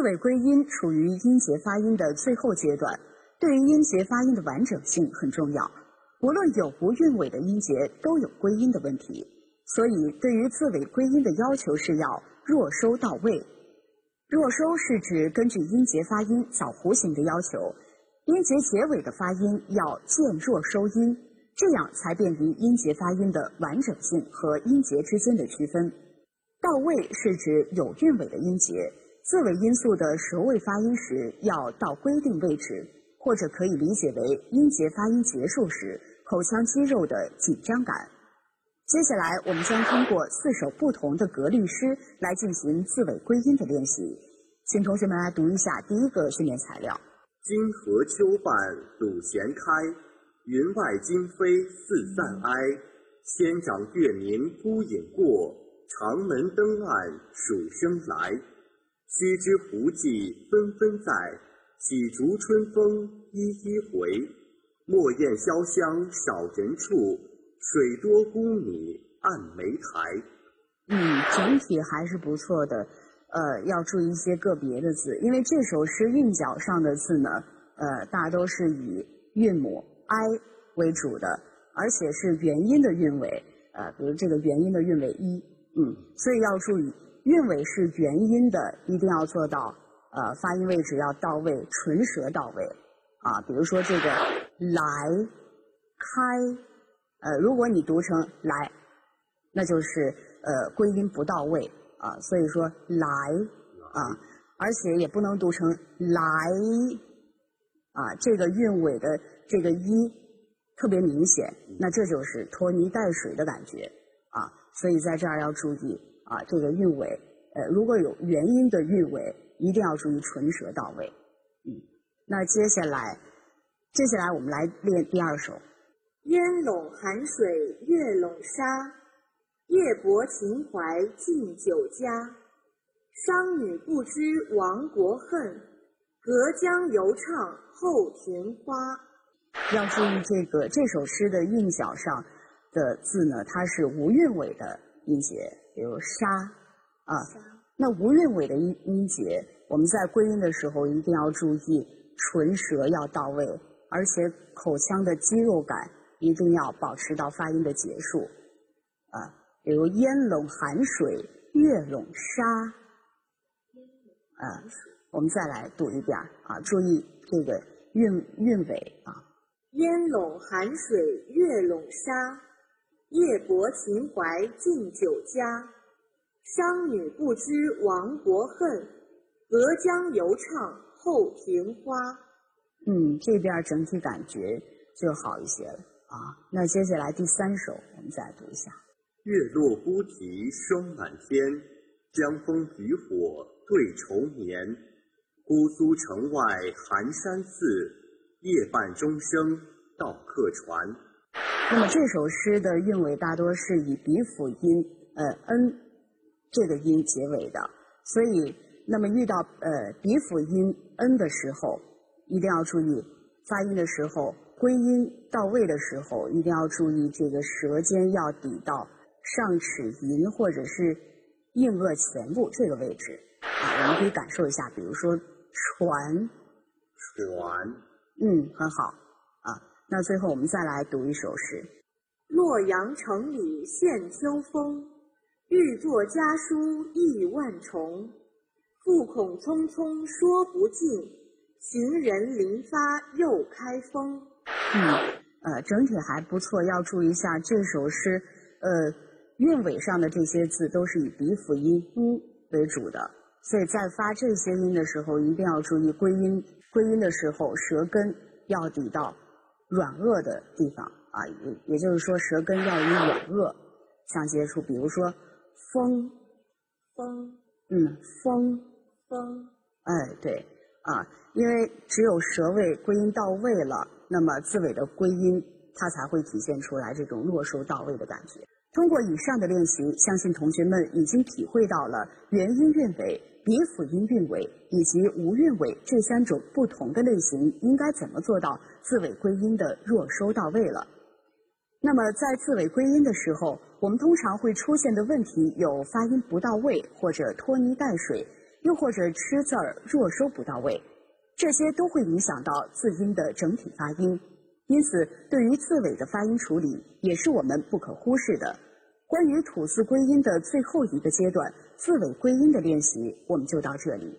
字尾归音处于音节发音的最后阶段，对于音节发音的完整性很重要。无论有无韵尾的音节都有归音的问题，所以对于字尾归音的要求是要弱收到位。弱收是指根据音节发音枣弧形的要求，音节结尾的发音要渐弱收音，这样才便于音节发音的完整性和音节之间的区分。到位是指有韵尾的音节。字尾音素的舌位发音时要到规定位置，或者可以理解为音节发音结束时口腔肌肉的紧张感。接下来，我们将通过四首不同的格律诗来进行字尾归音的练习。请同学们来读一下第一个训练材料：金河秋半鲁弦开，云外惊飞似散哀。仙长月明孤影过，长门灯暗数声来。须知胡骑纷纷在，几逐春风一一回。莫厌潇湘少人处，水多孤米暗梅台。嗯，整体还是不错的。呃，要注意一些个别的字，因为这首诗韵脚上的字呢，呃，大都是以韵母 i 为主的，而且是元音的韵尾。呃，比如这个元音的韵尾一，嗯，所以要注意。韵尾是元音的，一定要做到呃发音位置要到位，唇舌到位啊。比如说这个来开，呃，如果你读成来，那就是呃归音不到位啊。所以说来啊，而且也不能读成来啊，这个韵尾的这个一特别明显，那这就是拖泥带水的感觉啊。所以在这儿要注意。啊，这个韵尾，呃，如果有元音的韵尾，一定要注意唇舌到位。嗯，那接下来，接下来我们来练第二首。烟笼寒水月笼沙，夜泊秦淮近酒家。商女不知亡国恨，隔江犹唱后庭花。要注意这个这首诗的韵脚上的字呢，它是无韵尾的音节。比如沙啊，那无韵尾的音音节，我们在归音的时候一定要注意唇舌要到位，而且口腔的肌肉感一定要保持到发音的结束啊。比如烟笼寒水月笼沙，啊，我们再来读一遍啊，注意这个韵韵尾啊。烟笼寒水月笼沙。夜泊秦淮近酒家，商女不知亡国恨，隔江犹唱后庭花。嗯，这边整体感觉就好一些了啊。那接下来第三首，我们再读一下：月落乌啼霜满天，江枫渔火对愁眠。姑苏城外寒山寺，夜半钟声到客船。那么这首诗的韵尾大多是以鼻辅音呃 n 这个音结尾的，所以那么遇到呃鼻辅音 n 的时候，一定要注意发音的时候，归音到位的时候，一定要注意这个舌尖要抵到上齿龈或者是硬腭前部这个位置。啊，我们可以感受一下，比如说船，船，嗯，很好。那最后我们再来读一首诗：洛阳城里现秋风，欲作家书意万重。复恐匆匆说不尽，行人临发又开封。嗯，呃，整体还不错。要注意一下这首诗，呃，韵尾上的这些字都是以鼻辅音 u 为主的，所以在发这些音的时候，一定要注意归音。归音的时候，舌根要抵到。软腭的地方啊，也也就是说，舌根要与软腭相接触。比如说，风，风，嗯，风，风，哎，对，啊，因为只有舌位归音到位了，那么字尾的归音它才会体现出来这种落收到位的感觉。通过以上的练习，相信同学们已经体会到了元音韵尾。鼻辅音韵尾以及无韵尾这三种不同的类型，应该怎么做到字尾归音的弱收到位了？那么在字尾归音的时候，我们通常会出现的问题有发音不到位或者拖泥带水，又或者吃字儿弱收不到位，这些都会影响到字音的整体发音。因此，对于字尾的发音处理也是我们不可忽视的。关于吐字归音的最后一个阶段——字尾归音的练习，我们就到这里。